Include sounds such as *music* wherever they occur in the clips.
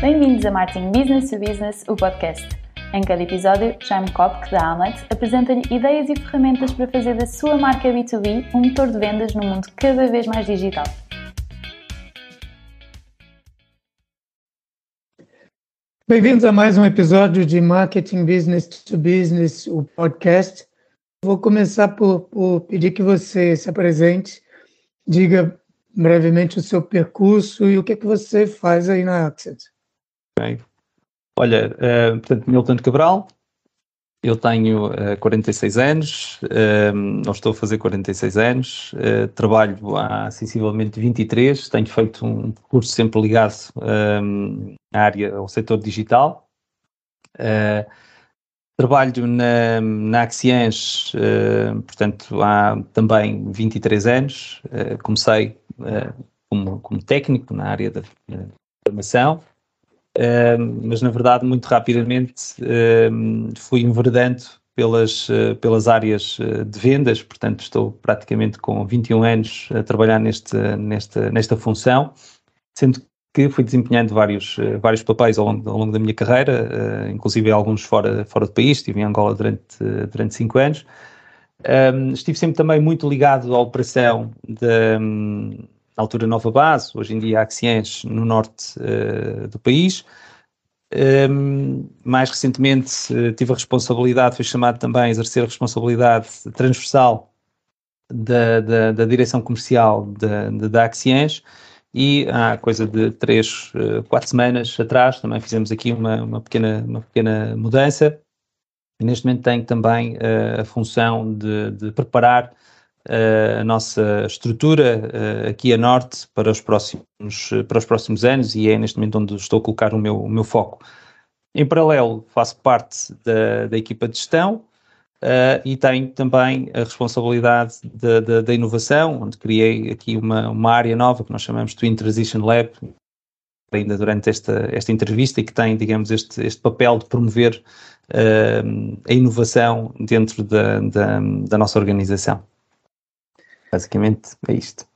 Bem-vindos a Marketing Business to Business, o podcast. Em cada episódio, Jaime Kopk, da Amlet, apresenta-lhe ideias e ferramentas para fazer da sua marca B2B um motor de vendas num mundo cada vez mais digital. Bem-vindos a mais um episódio de Marketing Business to Business, o podcast. Vou começar por, por pedir que você se apresente, diga brevemente o seu percurso e o que, é que você faz aí na Accent. Okay. Olha, uh, portanto, Milton Cabral, eu tenho uh, 46 anos, uh, estou a fazer 46 anos, uh, trabalho há sensivelmente 23, tenho feito um curso sempre ligado à área, ao setor digital. Uh, trabalho na, na portanto, há também 23 anos. Comecei como, como, técnico na área da formação, mas na verdade, muito rapidamente fui enverdando pelas, pelas áreas de vendas, portanto, estou praticamente com 21 anos a trabalhar neste, nesta, nesta função, sendo que fui desempenhando vários, eh, vários papéis ao longo, ao longo da minha carreira, inclusive alguns fora, fora do país, estive em Angola durante, durante cinco anos. Estive sempre também muito ligado à operação da um, altura Nova Base, hoje em dia Axiens, no norte uh, do país. Um, mais recentemente uh, tive a responsabilidade, fui chamado também a exercer a responsabilidade transversal da, da, da direção comercial da, da Axiens, e há coisa de três, eh, quatro semanas atrás também fizemos aqui uma, uma, pequena, uma pequena mudança e neste momento tenho também uh, a função de, de preparar a nossa estrutura uh, aqui a norte para os, próximos, para os próximos anos e é neste momento onde estou a colocar o meu, o meu foco. Em paralelo, faço parte da, da equipa de gestão, Uh, e tenho também a responsabilidade da inovação, onde criei aqui uma, uma área nova que nós chamamos Twin Transition Lab, ainda durante esta, esta entrevista, e que tem, digamos, este, este papel de promover uh, a inovação dentro da, da, da, nossa organização. Basicamente é isto.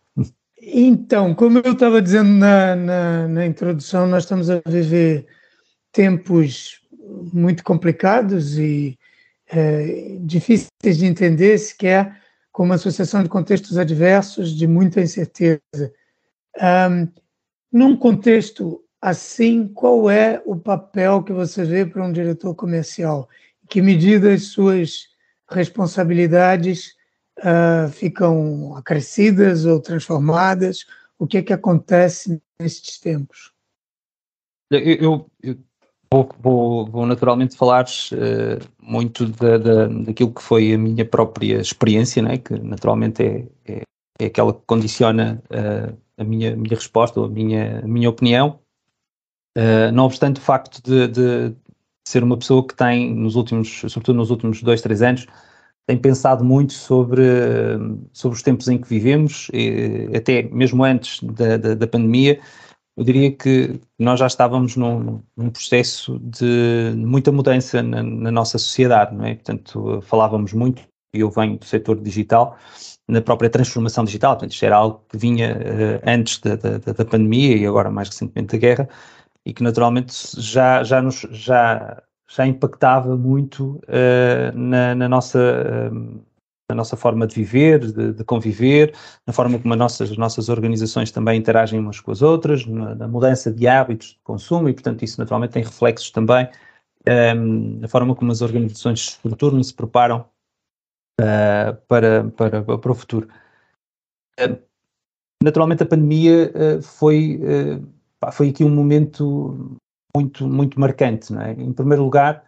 Então, como eu estava dizendo na, na, na introdução, nós estamos a viver tempos muito complicados e é, difíceis de entender, sequer com uma associação de contextos adversos de muita incerteza. Um, num contexto assim, qual é o papel que você vê para um diretor comercial? Em que medida as suas responsabilidades uh, ficam acrescidas ou transformadas? O que é que acontece nesses tempos? Eu, eu, Vou, vou, vou, naturalmente falar uh, muito da, da, daquilo que foi a minha própria experiência, né? que naturalmente é, é, é aquela que condiciona uh, a minha, minha resposta ou a minha, a minha opinião. Uh, não obstante o facto de, de, ser uma pessoa que tem, nos últimos, sobretudo nos últimos dois, três anos, tem pensado muito sobre, sobre os tempos em que vivemos, e, até mesmo antes da, da, da pandemia, eu diria que nós já estávamos num, num processo de muita mudança na, na, nossa sociedade, não é? Portanto, falávamos muito, e eu venho do setor digital, na própria transformação digital, portanto, isto era algo que vinha uh, antes da, da, da, pandemia e agora mais recentemente da guerra, e que naturalmente já, já, nos, já, já impactava muito uh, na, na, nossa. Uh, na nossa forma de viver, de, de conviver, na forma como as nossas, as nossas organizações também interagem umas com as outras, na, na, mudança de hábitos de consumo e, portanto, isso naturalmente tem reflexos também um, na forma como as organizações se estruturam e se preparam uh, para, para, para o futuro. Uh, naturalmente, a pandemia uh, foi, foi aqui um momento muito, muito marcante, é? Em primeiro lugar,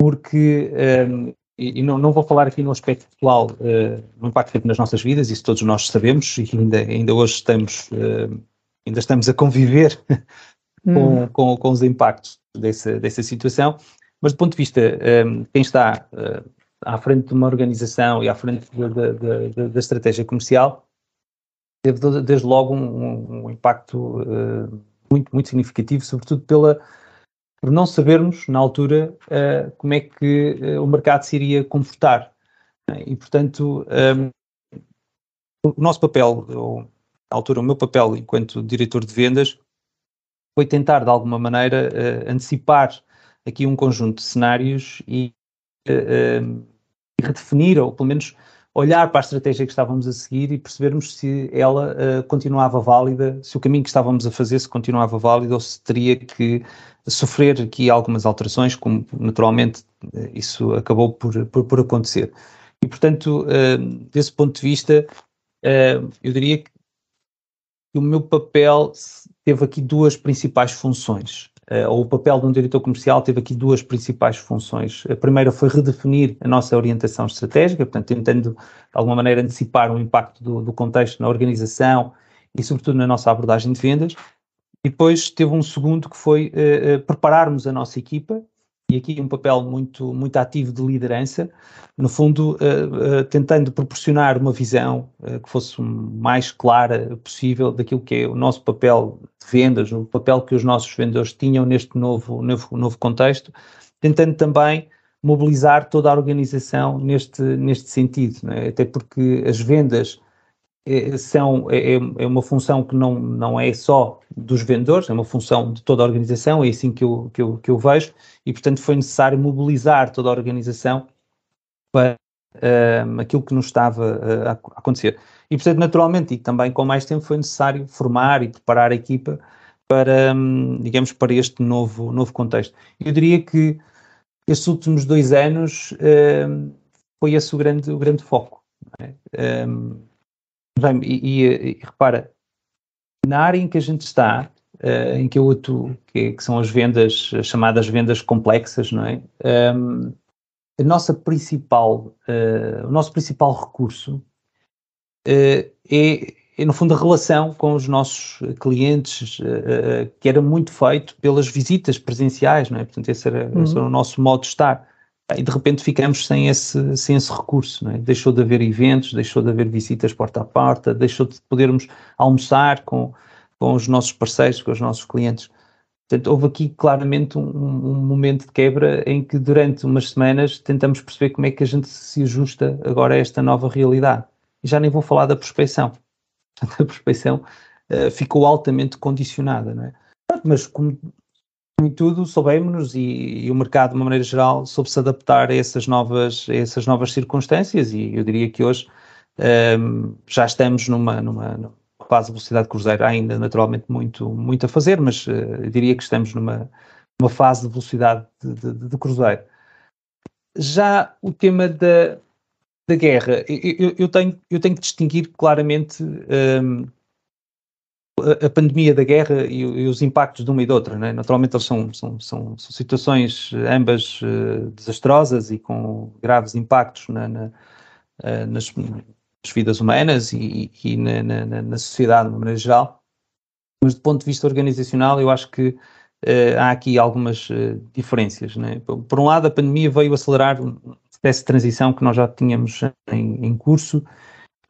porque um, e, não, não, vou falar aqui no aspecto pessoal, uh, no impacto que teve nas nossas vidas, isso todos nós sabemos e ainda, ainda hoje estamos, uh, ainda estamos a conviver *laughs* com, hum. com, com, os impactos dessa, dessa situação, mas do ponto de vista, um, quem está uh, à frente de uma organização e à frente da, estratégia comercial, teve desde logo um, um impacto muito, muito significativo, sobretudo pela por não sabermos, na altura, uh, como é que uh, o mercado se iria comportar. E, portanto, um, ehm, o nosso papel, ou, na altura, o meu papel enquanto diretor de vendas, foi tentar, de alguma maneira, uh, antecipar aqui um conjunto de cenários e redefinir, ou pelo menos olhar para a estratégia que estávamos a seguir e percebermos se ela uh, continuava válida, se o caminho que estávamos a fazer se continuava válido ou se teria que sofrer aqui algumas alterações, como naturalmente isso acabou por, por, por acontecer. E, portanto, uh, desse ponto de vista, eu diria que o meu papel teve aqui duas principais funções. Uh, ou o papel de um diretor comercial teve aqui duas principais funções. A primeira foi redefinir a nossa orientação estratégica, portanto, tentando, de alguma maneira, antecipar o impacto do, do contexto na organização e, sobretudo, na nossa abordagem de vendas. E depois teve um segundo que foi uh, prepararmos a nossa equipa e aqui um papel muito, muito ativo de liderança, no fundo, uh, uh, tentando proporcionar uma visão uh, que fosse mais clara possível daquilo que é o nosso papel de vendas, o papel que os nossos vendedores tinham neste novo, novo, novo contexto, tentando também mobilizar toda a organização neste, neste sentido, é? até porque as vendas são, é, é, é, uma função que não, não é só dos vendedores, é uma função de toda a organização, é assim que eu, que eu, que eu vejo, e portanto foi necessário mobilizar toda a organização para uh, aquilo que nos estava uh, a acontecer. E portanto, naturalmente, e também com mais tempo, foi necessário formar e preparar a equipa para, um, digamos, para este novo, novo contexto. Eu diria que estes últimos dois anos uh, foi esse o grande, o grande foco. É? Um, e, e, e, repara, na área em que a gente está, uh, em que eu atuo, que, que, são as vendas, as chamadas vendas complexas, não é? Um, a nossa principal, uh, o nosso principal recurso uh, é, é, no fundo, a relação com os nossos clientes, que era muito feito pelas visitas presenciais, não é? Portanto, esse era, uhum. esse era o nosso modo de estar e de repente ficamos sem esse, sem esse recurso. É? Deixou de haver eventos, deixou de haver visitas porta a porta, deixou de podermos almoçar com, com os nossos parceiros, com os nossos clientes. Portanto, houve aqui claramente um, um, momento de quebra em que durante umas semanas tentamos perceber como é que a gente se ajusta agora a esta nova realidade. E já nem vou falar da prospecção. *laughs* A prospecção uh, ficou altamente condicionada, não é? Mas como em tudo soubemos e, e, o mercado, de uma maneira geral, soube se adaptar a essas novas, a essas novas circunstâncias e eu diria que hoje um, já estamos numa, numa, numa, fase de velocidade cruzeiro, ainda naturalmente muito, muito a fazer, mas uh, diria que estamos numa, numa fase de velocidade de, de, de cruzeiro. Já o tema da, da guerra, eu, eu, tenho, eu tenho que distinguir claramente um, a pandemia da guerra e, e, os impactos de uma e de outra. Né? Naturalmente, eles são, são, são, são situações ambas uh, desastrosas e com graves impactos na, na, uh, nas, nas, vidas humanas e, e na, na, sociedade de uma maneira geral. Mas, do ponto de vista organizacional, eu acho que uh, há aqui algumas diferenças. Né? Por um lado, a pandemia veio acelerar um processo de transição que nós já tínhamos em, em curso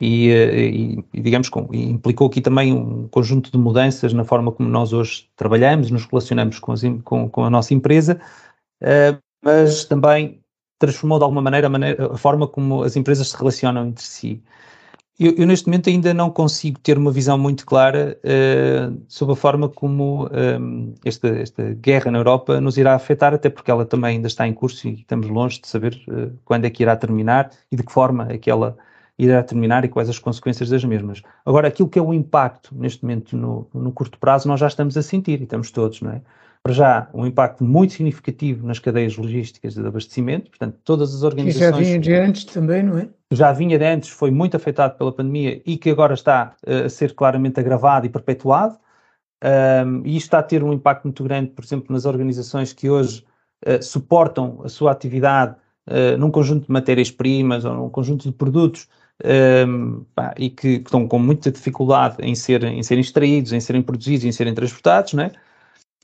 e, e, e digamos, com, e implicou aqui também um conjunto de mudanças na forma como nós hoje trabalhamos, nos relacionamos com, as, com, com a nossa empresa, uh, mas também transformou de alguma maneira a, maneira a, forma como as empresas se relacionam entre si. Eu, eu, neste momento ainda não consigo ter uma visão muito clara uh, sobre a forma como um, esta, esta, guerra na Europa nos irá afetar, até porque ela também ainda está em curso e estamos longe de saber uh, quando é que irá terminar e de que forma é ela irá terminar e quais as consequências das mesmas. Agora, aquilo que é o impacto neste momento no, no curto prazo, nós já estamos a sentir e estamos todos, não é? Para já, um impacto muito significativo nas cadeias logísticas de abastecimento, portanto, todas as organizações. Que já vinha de antes também, não é? Já vinha de antes, foi muito afetado pela pandemia e que agora está uh, a ser claramente agravado e perpetuado. Um, e isto está a ter um impacto muito grande, por exemplo, nas organizações que hoje uh, suportam a sua atividade uh, num conjunto de matérias-primas ou num conjunto de produtos um, pá, e que, estão com muita dificuldade em, ser, em serem extraídos, em serem produzidos, em serem transportados, né?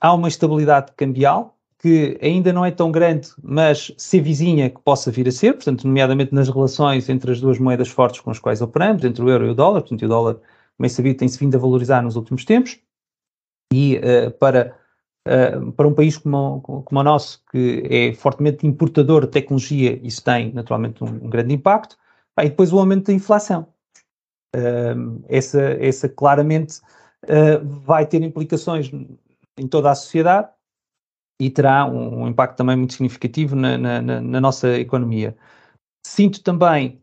há uma estabilidade cambial que ainda não é tão grande, mas se vizinha que possa vir a ser, portanto, nomeadamente nas relações entre as duas moedas fortes com as quais operamos, entre o euro e o dólar, portanto, o dólar, como é sabido, tem-se vindo a valorizar nos últimos tempos, e uh, para, uh, para um país como, como o nosso, que é fortemente importador de tecnologia, isso tem naturalmente um, um grande impacto, e depois o aumento da inflação. Uh, essa, essa claramente uh, vai ter implicações em toda a sociedade e terá um, um impacto também muito significativo na, na, na, nossa economia. Sinto também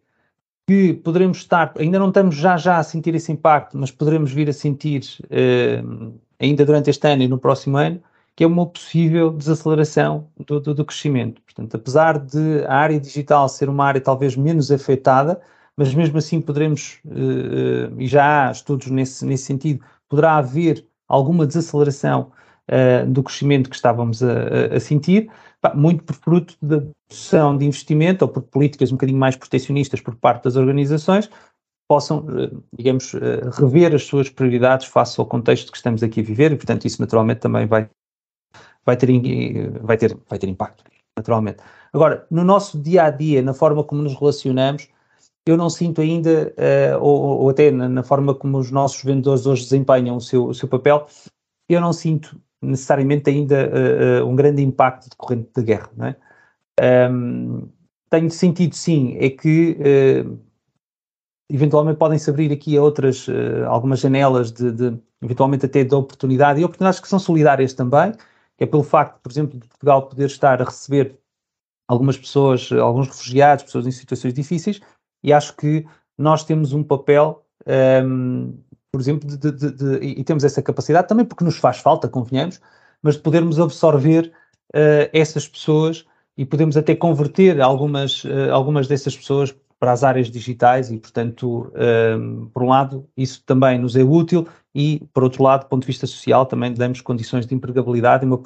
que poderemos estar, ainda não estamos já já a sentir esse impacto, mas poderemos vir a sentir uh, ainda durante este ano e no próximo ano, que é uma possível desaceleração do, do, do, crescimento. Portanto, apesar de a área digital ser uma área talvez menos afetada, mas mesmo assim poderemos, uh, e já há estudos nesse, nesse sentido, poderá haver alguma desaceleração uh, do crescimento que estávamos a, a sentir, muito por fruto da redução de investimento ou por políticas um bocadinho mais protecionistas por parte das organizações, possam, eh, digamos, rever as suas prioridades face ao contexto que estamos aqui a viver e, portanto, isso naturalmente também vai, vai, ter, vai, ter, vai ter impacto, naturalmente. Agora, no nosso dia a dia, na forma como nos relacionamos, eu não sinto ainda, uh, ou, ou, até na, na, forma como os nossos vendedores hoje desempenham o seu, o seu papel, eu não sinto necessariamente ainda uh, uh, um grande impacto decorrente da guerra. Não é? Um, tenho sentido, sim, é que eventualmente podem-se abrir aqui a outras, algumas janelas de, de, eventualmente até de oportunidade, e oportunidades que são solidárias também, que é pelo facto, por exemplo, de Portugal poder estar a receber algumas pessoas, alguns refugiados, pessoas em situações difíceis, e acho que nós temos um papel, um, por exemplo, de, de, de, e temos essa capacidade também porque nos faz falta, convenhamos, mas de podermos absorver uh, essas pessoas e podemos até converter algumas, uh, algumas dessas pessoas para as áreas digitais e, portanto, um, por um lado, isso também nos é útil e, por outro lado, do ponto de vista social, também damos condições de empregabilidade e uma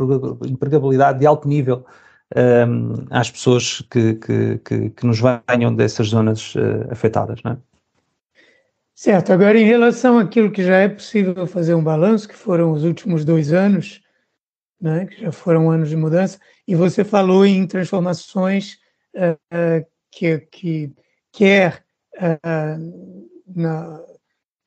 empregabilidade de alto nível um, às pessoas que, que, que, que, nos venham dessas zonas uh, afetadas. Não é? Certo, agora em relação àquilo que já é possível fazer um balanço, que foram os últimos dois anos, né, que já foram anos de mudança, e você falou em transformações uh, que, que quer uh, na,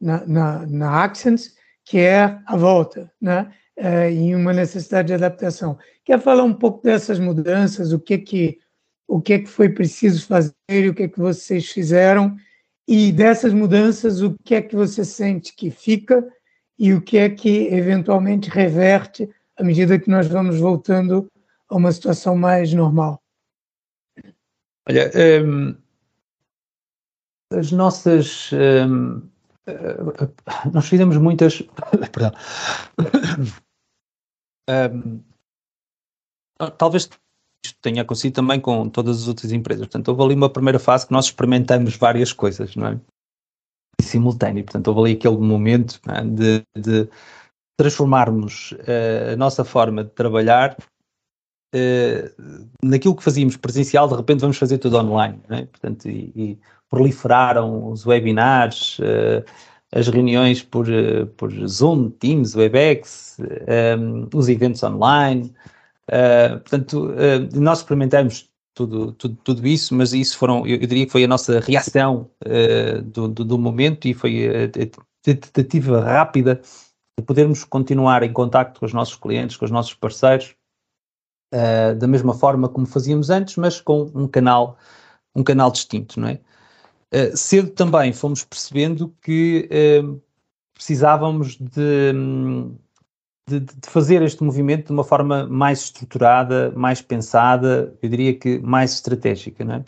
na, na, na Accents, quer a volta, né? é, em uma necessidade de adaptação. Quer falar um pouco dessas mudanças, o que que o que que foi preciso fazer e o que que vocês fizeram e dessas mudanças o que é que você sente que fica e o que é que eventualmente reverte à medida que nós vamos voltando a uma situação mais normal. Olha, as nossas um, nós fizemos muitas *coughs* perdão *coughs* um, talvez isto tenha acontecido também com todas as outras empresas. Portanto, houve ali uma primeira fase que nós experimentamos várias coisas, não é? Em simultâneo. Portanto, houve ali aquele momento é? de, de, transformarmos uh, a nossa forma de trabalhar uh, naquilo que fazíamos presencial, de repente vamos fazer tudo online, não é? Portanto, e, e proliferaram os webinars, uh, as reuniões por, eh, por Zoom, Teams, Webex, ehm, os eventos online. Uh, portanto, uh, nós experimentamos tudo, tudo, tudo isso, mas isso foram, eu, diria que foi a nossa reação uh, do, do, do, momento e foi a, tentativa rápida de podermos continuar em contato com os nossos clientes, com os nossos parceiros, da mesma forma como fazíamos antes, mas com um canal, um canal distinto, não é? Uh, cedo também fomos percebendo que uh, precisávamos de, de, de, fazer este movimento de uma forma mais estruturada, mais pensada, eu diria que mais estratégica. Não é?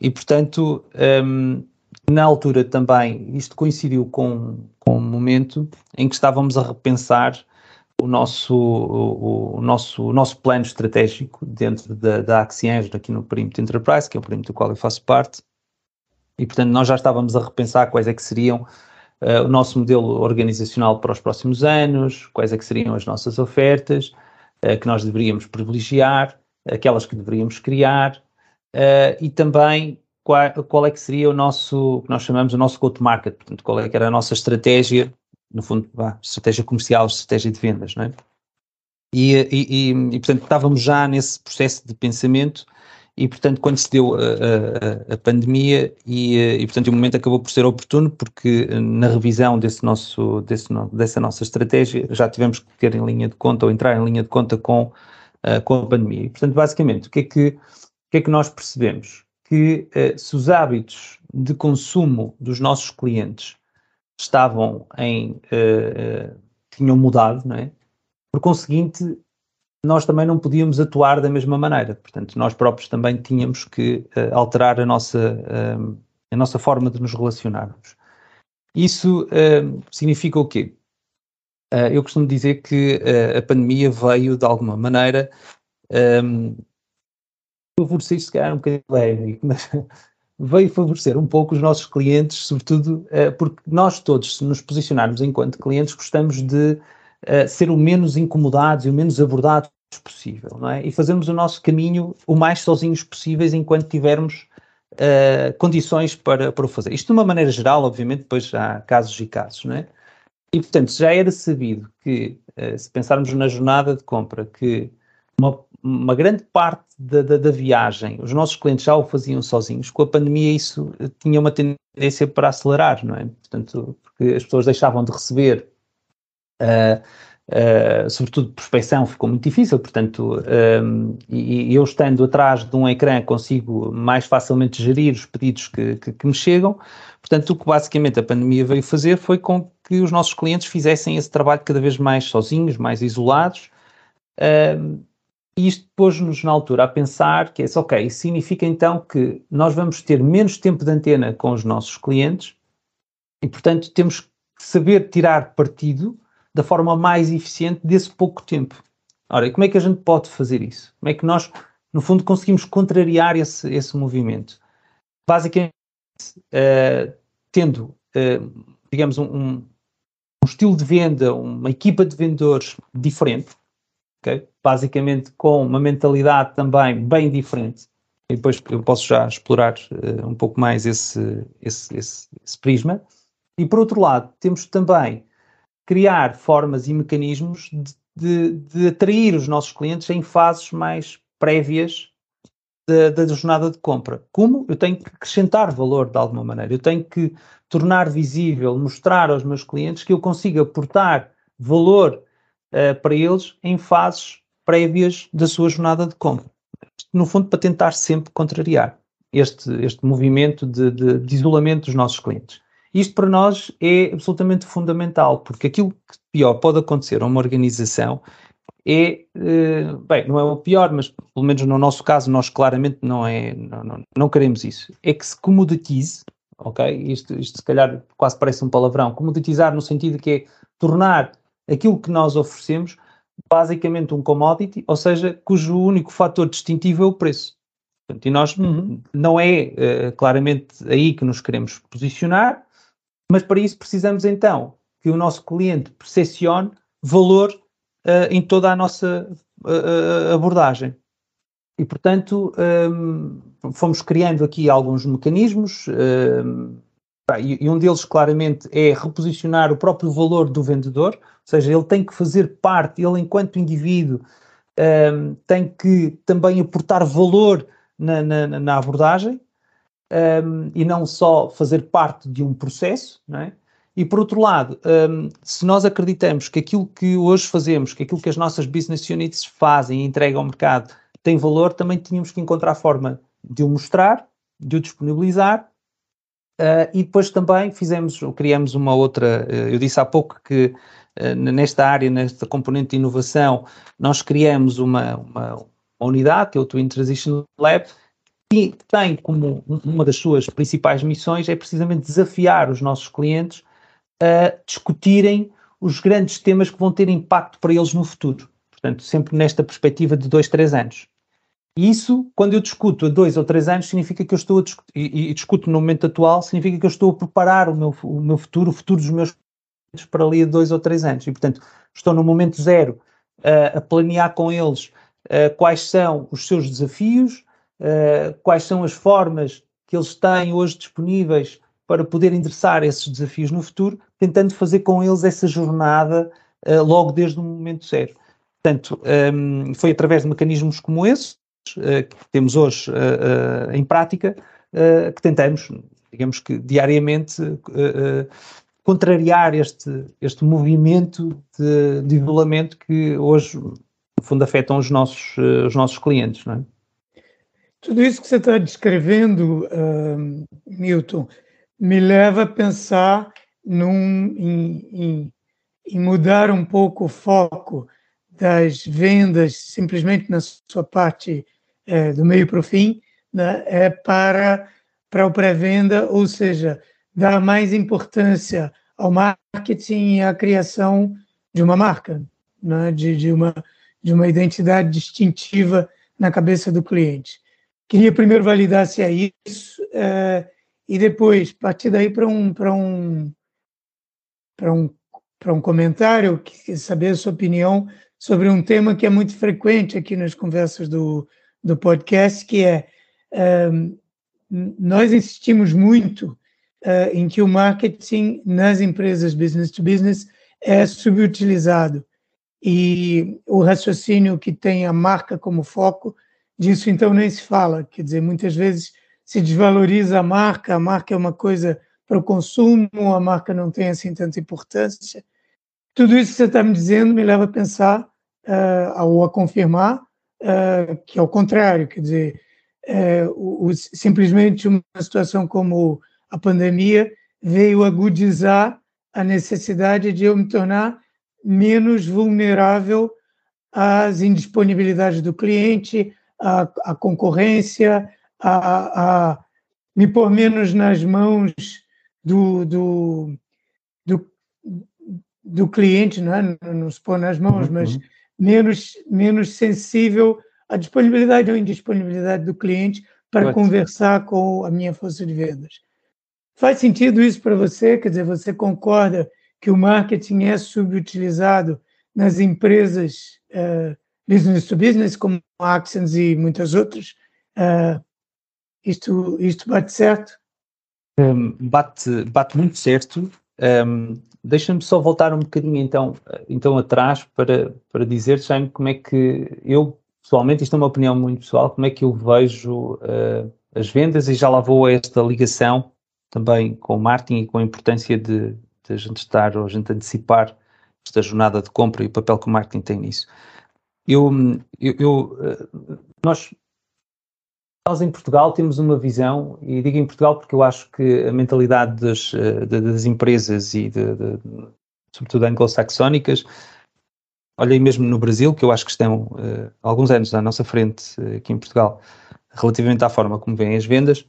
E, portanto, um, na altura também, isto coincidiu com, com um momento em que estávamos a repensar o nosso, o, o, nosso, o nosso plano estratégico dentro da, da Axiens, aqui no perímetro Enterprise, que é o perímetro do qual eu faço parte, e, portanto, nós já estávamos a repensar quais é que seriam uh, o nosso modelo organizacional para os próximos anos, quais é que seriam as nossas ofertas, uh, que nós deveríamos privilegiar, aquelas que deveríamos criar, uh, e também qual, qual, é que seria o nosso, que nós chamamos o nosso go-to-market, portanto, qual é que era a nossa estratégia, no fundo, estratégia comercial, estratégia de vendas, não é? E, e, e, e, portanto, estávamos já nesse processo de pensamento e, portanto, quando se deu a, a, a pandemia e, e, portanto, o momento acabou por ser oportuno porque na revisão desse nosso, desse, dessa nossa estratégia já tivemos que ter em linha de conta ou entrar em linha de conta com, uh, com a pandemia. E, portanto, basicamente, o que é que, o que, é que nós percebemos? Que uh, se os hábitos de consumo dos nossos clientes estavam em, uh, tinham mudado, não é? por conseguinte, nós também não podíamos atuar da mesma maneira. Portanto, nós próprios também tínhamos que uh, alterar a nossa, uh, a nossa forma de nos relacionarmos. Isso uh, significa o quê? eu costumo dizer que a pandemia veio, de alguma maneira, um, favorecer, se calhar um bocadinho leve, mas *laughs* veio favorecer um pouco os nossos clientes, sobretudo porque nós todos, se nos posicionarmos enquanto clientes, gostamos de ser o menos incomodados e o menos abordados possível, não é? E fazermos o nosso caminho o mais sozinhos possíveis enquanto tivermos uh, condições para, para o fazer. Isto de uma maneira geral, obviamente, depois há casos e casos, não é? E, portanto, já era sabido que, uh, se pensarmos na jornada de compra, que uma, uma grande parte da, da, da, viagem os nossos clientes já o faziam sozinhos, com a pandemia isso tinha uma tendência para acelerar, não é? Portanto, porque as pessoas deixavam de receber uh, Uh, sobretudo prospecção ficou muito difícil, portanto, um, e, e, eu estando atrás de um ecrã consigo mais facilmente gerir os pedidos que, que, que, me chegam, portanto, o que basicamente a pandemia veio fazer foi com que os nossos clientes fizessem esse trabalho cada vez mais sozinhos, mais isolados, um, e isto pôs-nos na altura a pensar que é ok, isso significa então que nós vamos ter menos tempo de antena com os nossos clientes e, portanto, temos que saber tirar partido da forma mais eficiente desse pouco tempo. Ora, e como é que a gente pode fazer isso? Como é que nós, no fundo, conseguimos contrariar esse, esse movimento? Basicamente, uh, tendo, uh, digamos, um, um, estilo de venda, uma equipa de vendedores diferente, okay? basicamente com uma mentalidade também bem diferente. E depois eu posso já explorar uh, um pouco mais esse, esse, esse, esse prisma. E por outro lado, temos também criar formas e mecanismos de, de, de atrair os nossos clientes em fases mais prévias da, da, jornada de compra. Como? Eu tenho que acrescentar valor de alguma maneira, eu tenho que tornar visível, mostrar aos meus clientes que eu consigo aportar valor uh, para eles em fases prévias da sua jornada de compra. No fundo, para tentar sempre contrariar este, este movimento de, de, de isolamento dos nossos clientes. Isto para nós é absolutamente fundamental, porque aquilo que pior pode acontecer a uma organização é, uh, bem, não é o pior, mas pelo menos no nosso caso, nós claramente não é, não, não, não queremos isso, é que se comoditize, ok? Isto, isto se calhar quase parece um palavrão, comoditizar no sentido que é tornar aquilo que nós oferecemos basicamente um commodity, ou seja, cujo único fator distintivo é o preço. Portanto, e nós uhum. não é uh, claramente aí que nos queremos posicionar, mas para isso precisamos então que o nosso cliente percepcione valor uh, em toda a nossa uh, abordagem. E, portanto, um, fomos criando aqui alguns mecanismos, um, e, e um deles claramente é reposicionar o próprio valor do vendedor, ou seja, ele tem que fazer parte, ele enquanto indivíduo um, tem que também aportar valor na, na, na abordagem, um, e não só fazer parte de um processo, não é? E por outro lado, um, se nós acreditamos que aquilo que hoje fazemos, que aquilo que as nossas business units fazem e entregam ao mercado tem valor, também tínhamos que encontrar forma de o mostrar, de o disponibilizar uh, e depois também fizemos, criamos uma outra, uh, eu disse há pouco que uh, nesta área, nesta componente de inovação, nós criamos uma, uma, uma unidade, que é o Twin Transition Lab, que tem como uma das suas principais missões é precisamente desafiar os nossos clientes a discutirem os grandes temas que vão ter impacto para eles no futuro. Portanto, sempre nesta perspectiva de dois, três anos. E isso, quando eu discuto a dois ou três anos, significa que eu estou a discutir, e, e, discuto no momento atual, significa que eu estou a preparar o meu, o meu futuro, o futuro dos meus clientes para ali a dois ou três anos. E, portanto, estou no momento zero uh, a planear com eles uh, quais são os seus desafios, uh, quais são as formas que eles têm hoje disponíveis para poder endereçar esses desafios no futuro, tentando fazer com eles essa jornada uh, logo desde o momento zero. Portanto, um, ehm, foi através de mecanismos como esses, uh, que temos hoje em prática, que tentamos, digamos que diariamente, contrariar este, este movimento de, de isolamento que hoje, no fundo, afetam os nossos, os nossos clientes, não é? Tudo isso que você está descrevendo, uh, Milton, me leva a pensar num, em, em, em, mudar um pouco o foco das vendas, simplesmente na sua parte é, do meio para o fim, né, é para, para o pré-venda, ou seja, dar mais importância ao marketing e à criação de uma marca, né, de, de, uma, de uma identidade distintiva na cabeça do cliente. Queria primeiro validar se é isso, é, e depois partir daí para um, para um, para um, para um comentário, saber a sua opinião sobre um tema que é muito frequente aqui nas conversas do, do podcast, que é um, nós insistimos muito uh, em que o marketing nas empresas business to business é subutilizado. E o raciocínio que tem a marca como foco disso então nem se fala, quer dizer, muitas vezes se desvaloriza a marca, a marca é uma coisa para o consumo, a marca não tem assim tanta importância. Tudo isso que você está me dizendo me leva a pensar uh, ou a confirmar uh, que é o contrário, quer dizer, uh, o, o, simplesmente uma situação como a pandemia veio agudizar a necessidade de eu me tornar menos vulnerável às indisponibilidades do cliente, à, à concorrência, a, a, me pôr menos nas mãos do, do, do, do cliente, não, é? não se pôr nas mãos, uhum. mas menos, menos sensível à disponibilidade ou indisponibilidade do cliente para conversar com a minha força de vendas. Faz sentido isso para você? Quer dizer, você concorda que o marketing é subutilizado nas empresas uh, business to business, como a Accents e muitas outras? Uh, isto, isto bate certo? Um, bate, bate muito certo. Um, Deixa-me só voltar um bocadinho então, então atrás para, para dizer, Jaime, como é que eu, pessoalmente, isto é uma opinião muito pessoal, como é que eu vejo uh, as vendas e já lá vou a esta ligação também com o marketing e com a importância de, de a gente estar ou a gente antecipar esta jornada de compra e o papel que o marketing tem nisso. Eu, eu, eu eh, nós nós em Portugal temos uma visão, e digo em Portugal porque eu acho que a mentalidade das, eh, das empresas e de, de, sobretudo anglo-saxónicas, olhem mesmo no Brasil, que eu acho que estão uh, alguns anos à nossa frente uh, aqui em Portugal, relativamente à forma como vêm as vendas,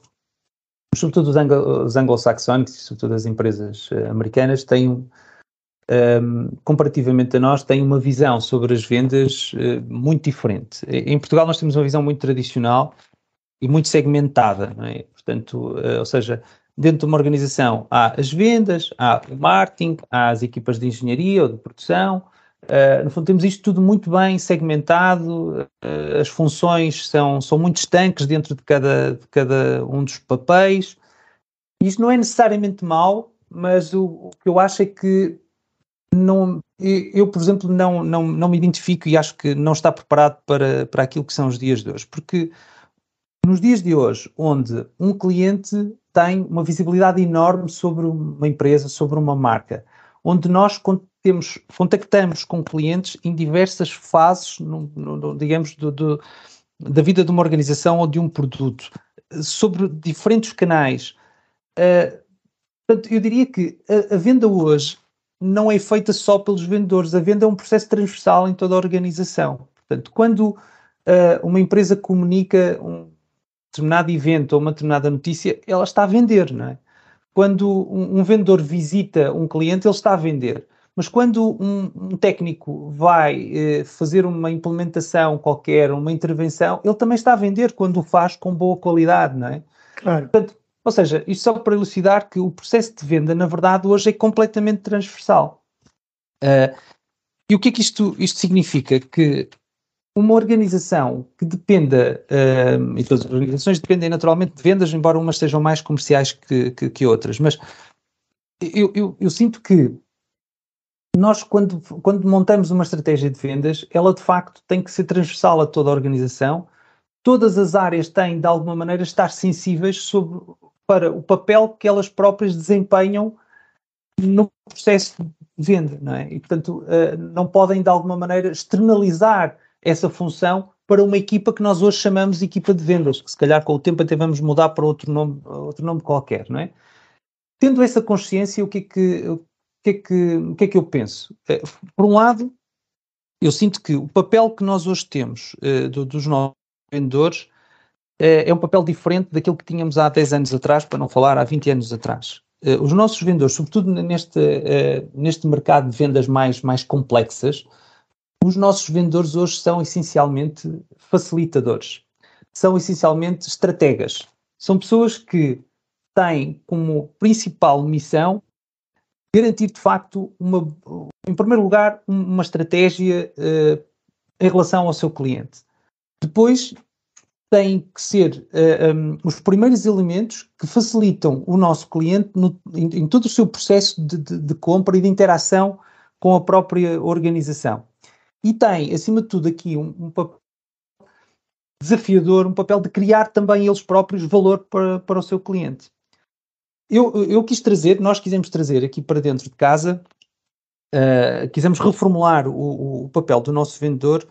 sobretudo os, anglo-saxónicos e sobretudo as empresas uh, americanas têm um, comparativamente a nós, têm uma visão sobre as vendas muito diferente. Em Portugal nós temos uma visão muito tradicional e muito segmentada, é? Portanto, uh, ou seja, dentro de uma organização há as vendas, há o marketing, há as equipas de engenharia ou de produção, uh, no fundo temos isto tudo muito bem segmentado, uh, as funções são, são muito estanques dentro de cada, de cada um dos papéis, isto não é necessariamente mau, mas o, o que eu acho é que não, eu, por exemplo, não, não, não me identifico e acho que não está preparado para, para aquilo que são os dias de hoje, porque nos dias de hoje, onde um cliente tem uma visibilidade enorme sobre uma empresa, sobre uma marca, onde nós temos, contactamos com clientes em diversas fases, no, no, digamos, do, do, da vida de uma organização ou de um produto, sobre diferentes canais. Uh, portanto, eu diria que a, a, venda hoje não é feita só pelos vendedores, a venda é um processo transversal em toda a organização. Portanto, quando uh, uma empresa comunica um, determinado evento ou uma determinada notícia, ela está a vender, não é? Quando um, um vendedor visita um cliente, ele está a vender. Mas quando um, um técnico vai eh, fazer uma implementação qualquer, uma intervenção, ele também está a vender quando o faz com boa qualidade, não é? Claro. Portanto, ou seja, isto só para elucidar que o processo de venda, na verdade, hoje é completamente transversal. Uh, e o que é que isto, isto significa? Que uma organização que dependa, uh, e todas as organizações dependem naturalmente de vendas, embora umas sejam mais comerciais que, que, que outras, mas eu, eu, eu, sinto que nós, quando, quando montamos uma estratégia de vendas, ela de facto tem que ser transversal a toda a organização, todas as áreas têm de alguma maneira estar sensíveis sobre, para o papel que elas próprias desempenham no processo de venda, não é? E portanto uh, não podem de alguma maneira externalizar essa função para uma equipa que nós hoje chamamos de equipa de vendas, que se calhar com o tempo até vamos mudar para outro nome, outro nome qualquer, não é? Tendo essa consciência, o que é que, o que, é que, o que, é que eu penso? É, por um lado, eu sinto que o papel que nós hoje temos uh, do, dos nossos vendedores é um papel diferente daquilo que tínhamos há 10 anos atrás, para não falar há 20 anos atrás. Uh, os nossos vendedores, sobretudo neste, neste mercado de vendas mais, mais complexas, os nossos vendedores hoje são essencialmente facilitadores, são essencialmente estrategas. São pessoas que têm como principal missão garantir de facto, uma, em primeiro lugar, uma estratégia em relação ao seu cliente. Depois, têm que ser uh, eh, um, ehm, os primeiros elementos que facilitam o nosso cliente no, em, em, todo o seu processo de, de, de, compra e de interação com a própria organização. E tem, acima de tudo, aqui um, um papel desafiador, um papel de criar também eles próprios valor para, para o seu cliente eu, eu quis trazer, nós quisemos trazer aqui para dentro de casa, uh, quisemos reformular o, o, papel do nosso vendedor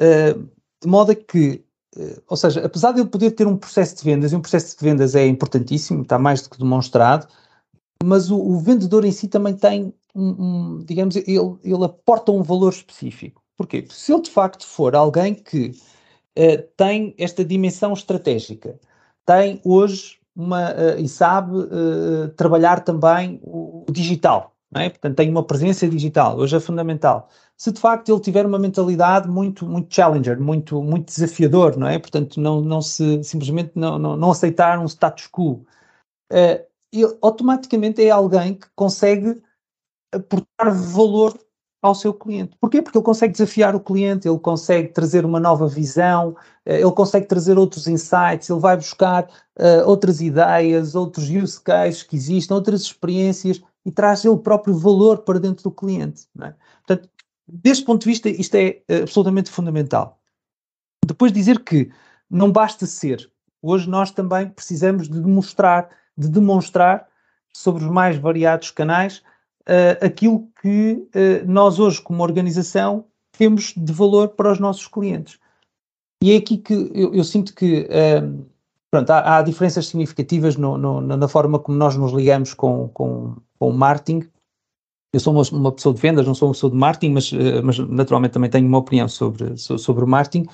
uh, de modo a que, ou seja, apesar de ele poder ter um processo de vendas, e um processo de vendas é importantíssimo, está mais do que demonstrado, mas o, o vendedor em si também tem um, um digamos, ele, ele aporta um valor específico. Porquê? Se ele de facto for alguém que tem esta dimensão estratégica, tem hoje uma, uh, e sabe uh, trabalhar também o, o digital, é? portanto tem uma presença digital, hoje é fundamental. Se de facto ele tiver uma mentalidade muito, muito challenger, muito, muito desafiador, não é? Portanto, não, não se simplesmente não, não, não aceitar um status quo, uh, ele automaticamente é alguém que consegue aportar valor ao seu cliente. Porquê? Porque ele consegue desafiar o cliente, ele consegue trazer uma nova visão, eh, ele consegue trazer outros insights, ele vai buscar uh, outras ideias, outros use cases que existem, outras experiências e traz ele próprio valor para dentro do cliente. É? Portanto, deste ponto de vista, isto é uh, absolutamente fundamental. Depois dizer que não basta ser. Hoje nós também precisamos de demonstrar, de demonstrar sobre os mais variados canais uh, aquilo que uh, nós hoje, como organização, temos de valor para os nossos clientes. E é aqui que eu, eu sinto que uh, pronto, há, há, diferenças significativas no, no, na forma como nós nos ligamos com, com, com o marketing. Eu sou uma, uma, pessoa de vendas, não sou uma pessoa de marketing, mas, mas naturalmente também tenho uma opinião sobre, sobre o marketing.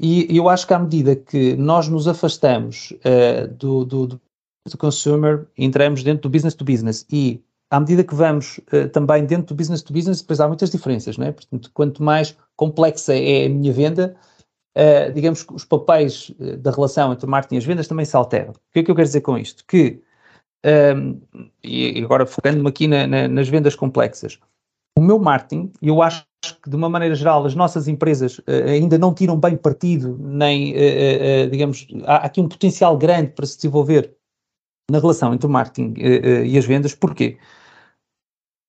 E eu acho que à medida que nós nos afastamos uh, do, do, do, consumer, entramos dentro do business to business e à medida que vamos uh, também dentro do business to business, depois há muitas diferenças, não é? Portanto, quanto mais complexa é a minha venda, uh, digamos que os papéis uh, da relação entre o marketing e as vendas também se alteram. O que é que eu quero dizer com isto? Que, um, ehm, e agora focando-me aqui na, na, nas vendas complexas, o meu marketing, eu acho que de uma maneira geral as nossas empresas ainda não tiram bem partido, nem, digamos, há aqui um potencial grande para se desenvolver na relação entre o marketing e as vendas. Porquê?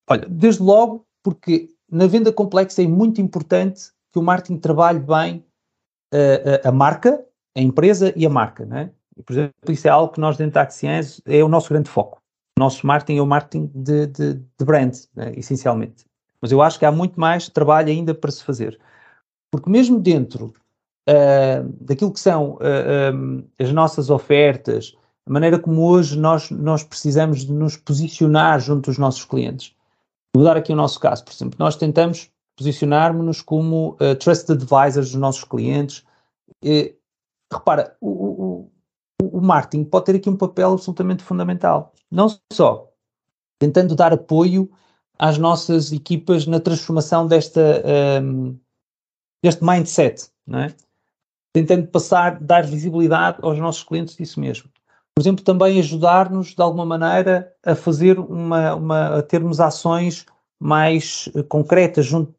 Olha, desde logo, porque na venda complexa é muito importante que o marketing trabalhe bem uh, a, marca, a empresa e a marca, né? E, por exemplo, isso é algo que nós dentro da Axiens é o nosso grande foco. O nosso marketing é o marketing de, de, de brand, né? essencialmente. Mas eu acho que há muito mais trabalho ainda para se fazer. Porque mesmo dentro uh, daquilo que são uh, as nossas ofertas, a maneira como hoje nós, nós precisamos de nos posicionar junto dos nossos clientes, Vou dar aqui o nosso caso, por exemplo, nós tentamos posicionar-nos como uh, trusted advisors dos nossos clientes. E, repara, o, o, o marketing pode ter aqui um papel absolutamente fundamental. Não só tentando dar apoio às nossas equipas na transformação desta, um, ehm, deste mindset, não é? tentando passar, dar visibilidade aos nossos clientes disso mesmo por exemplo, também ajudar-nos de alguma maneira a fazer uma, uma a termos ações mais eh, concretas junto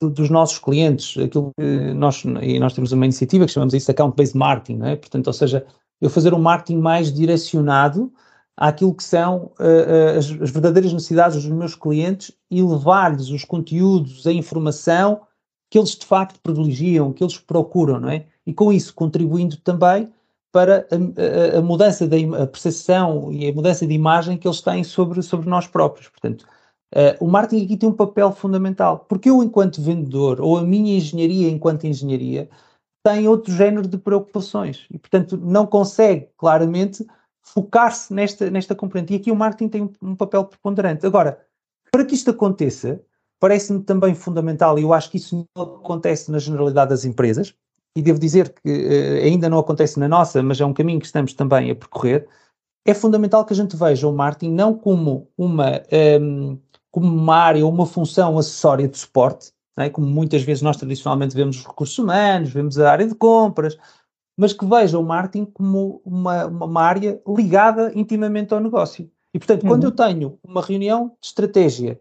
dos nossos clientes, aquilo que nós, e nós temos uma iniciativa que chamamos isso de account-based marketing, não é? Portanto, ou seja, eu fazer um marketing mais direcionado àquilo que são uh, as, as, verdadeiras necessidades dos meus clientes e levar-lhes os conteúdos, a informação que eles de facto privilegiam, que eles procuram, não é? E com isso contribuindo também para a, a, a mudança da percepção e a mudança de imagem que eles têm sobre, sobre nós próprios. Portanto, uh, o marketing aqui tem um papel fundamental, porque eu, enquanto vendedor, ou a minha engenharia enquanto engenharia, tem outro género de preocupações e, portanto, não consegue claramente focar-se nesta, nesta componente. E aqui o marketing tem um, um papel preponderante. Agora, para que isto aconteça, parece-me também fundamental, e eu acho que isso não acontece na generalidade das empresas, e devo dizer que uh, ainda não acontece na nossa, mas é um caminho que estamos também a percorrer, é fundamental que a gente veja o marketing não como uma, um, como uma área ou uma função acessória de suporte, é? como muitas vezes nós tradicionalmente vemos os recursos humanos, vemos a área de compras, mas que veja o marketing como uma, uma área ligada intimamente ao negócio. E, portanto, uhum. quando eu tenho uma reunião de estratégia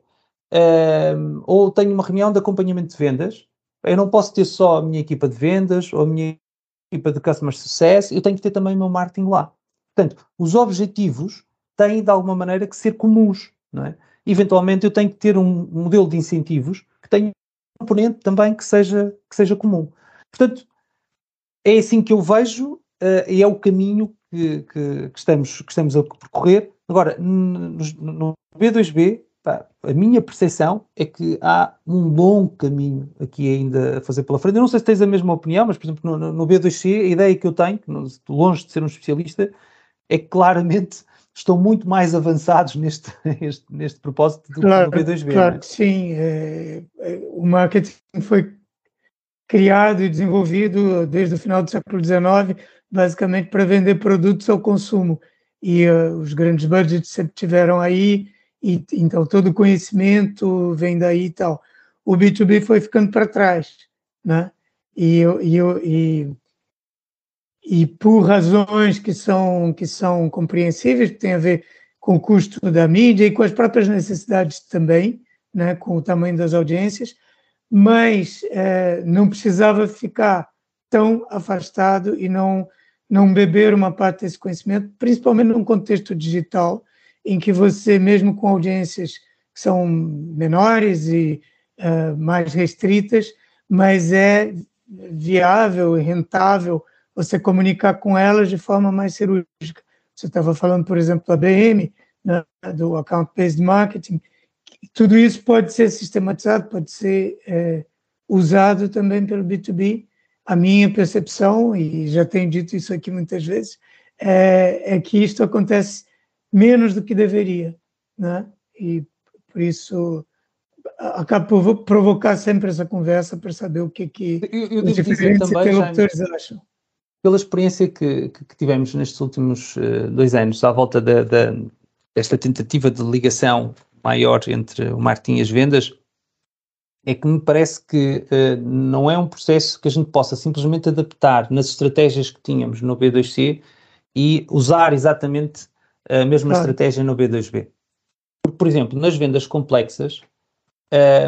um, ou tenho uma reunião de acompanhamento de vendas, eu não posso ter só a minha equipa de vendas ou a minha equipa de customer success, eu tenho que ter também o meu marketing lá. Portanto, os objetivos têm de alguma maneira que ser comuns, não é? Eventualmente eu tenho que ter um modelo de incentivos que tenha um componente também que seja, que seja comum. Portanto, é assim que eu vejo uh, e é o caminho que, que, que, estamos, que estamos a percorrer. Agora, no, no B2B, pá, a minha percepção é que há um longo caminho aqui ainda a fazer pela frente. Eu não sei se tens a mesma opinião, mas, por exemplo, no, no B2C, a ideia que eu tenho, longe de ser um especialista, é que claramente estão muito mais avançados neste, *laughs* neste, neste propósito do claro, que no B2B. Claro é? que sim. É, é, o marketing foi criado e desenvolvido desde o final do século XIX, basicamente para vender produtos ao consumo. E uh, os grandes budgets sempre tiveram aí, e então todo conhecimento vem daí e tal. O B2B foi ficando para trás, né? E, e, e, e por razões que são, que são compreensíveis, que têm a ver com o custo da mídia e com as próprias necessidades também, né? com o tamanho das audiências, mas é, não precisava ficar tão afastado e não, não beber uma parte desse conhecimento, principalmente num contexto digital, em que você, mesmo com audiências que são menores e uh, mais restritas, mas é viável e rentável você comunicar com elas de forma mais cirúrgica. Você estava falando, por exemplo, da BM, né, do Account Based Marketing, tudo isso pode ser sistematizado, pode ser é, usado também pelo B2B. A minha percepção, e já tenho dito isso aqui muitas vezes, é, é que isto acontece menos do que deveria, né? E por isso acaba por provocar sempre essa conversa para saber o que, que eu, eu os diferentes também, interlocutores Jaime, acham. Pela experiência que, que, tivemos nestes últimos uh, dois anos à volta da, da, desta tentativa de ligação maior entre o marketing e as vendas, é que me parece que uh, não é um processo que a gente possa simplesmente adaptar nas estratégias que tínhamos no B2C e usar exatamente a mesma claro. estratégia no B2B. Porque, por exemplo, nas vendas complexas,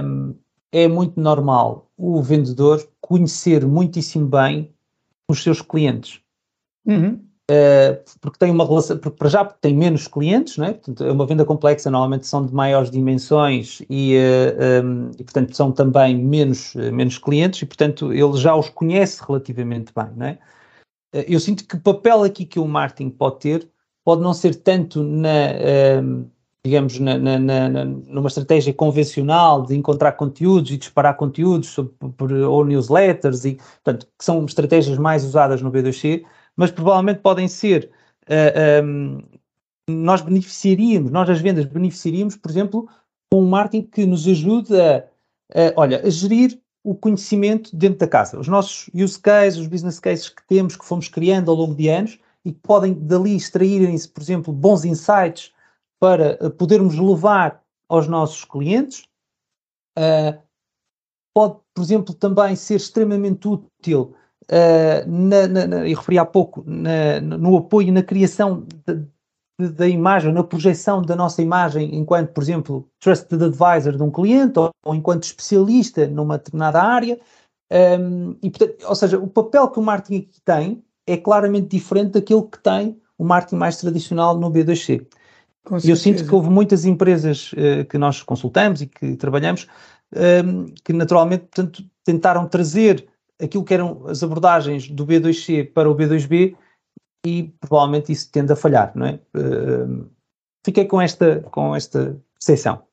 um, é muito normal o vendedor conhecer muitíssimo bem os seus clientes. Uhum. Uh, porque tem uma relação, para já porque tem menos clientes, não é? Portanto, é uma venda complexa, normalmente são de maiores dimensões e, uh, eh, um, e portanto, são também menos, uh, menos clientes e, portanto, ele já os conhece relativamente bem, não é? eu sinto que o papel aqui que o marketing pode ter pode não ser tanto na, ehm, digamos, na, na, na, numa estratégia convencional de encontrar conteúdos e disparar conteúdos sobre, por, ou newsletters, e, portanto, que são estratégias mais usadas no B2C, mas provavelmente podem ser. Uh, um, nós beneficiaríamos, nós as vendas beneficiaríamos, por exemplo, com um marketing que nos ajude a, a, olha, a gerir o conhecimento dentro da casa. Os nossos use cases, os business cases que temos, que fomos criando ao longo de anos e que podem dali extraírem-se, por exemplo, bons insights para eh, podermos levar aos nossos clientes. Uh, pode, por exemplo, também ser extremamente útil uh, na, na, na, eu referi há pouco, na, no apoio na criação da imagem, na projeção da nossa imagem enquanto, por exemplo, trusted advisor de um cliente ou, ou enquanto especialista numa determinada área. Um, e, portanto, ou seja, o papel que o marketing tem é claramente diferente daquele que tem o marketing mais tradicional no B2C. E eu sinto que houve muitas empresas uh, que nós consultamos e que trabalhamos um, que naturalmente portanto, tentaram trazer aquilo que eram as abordagens do B2C para o B2B e provavelmente isso tende a falhar, não é? Uh, fiquei com esta, com esta percepção.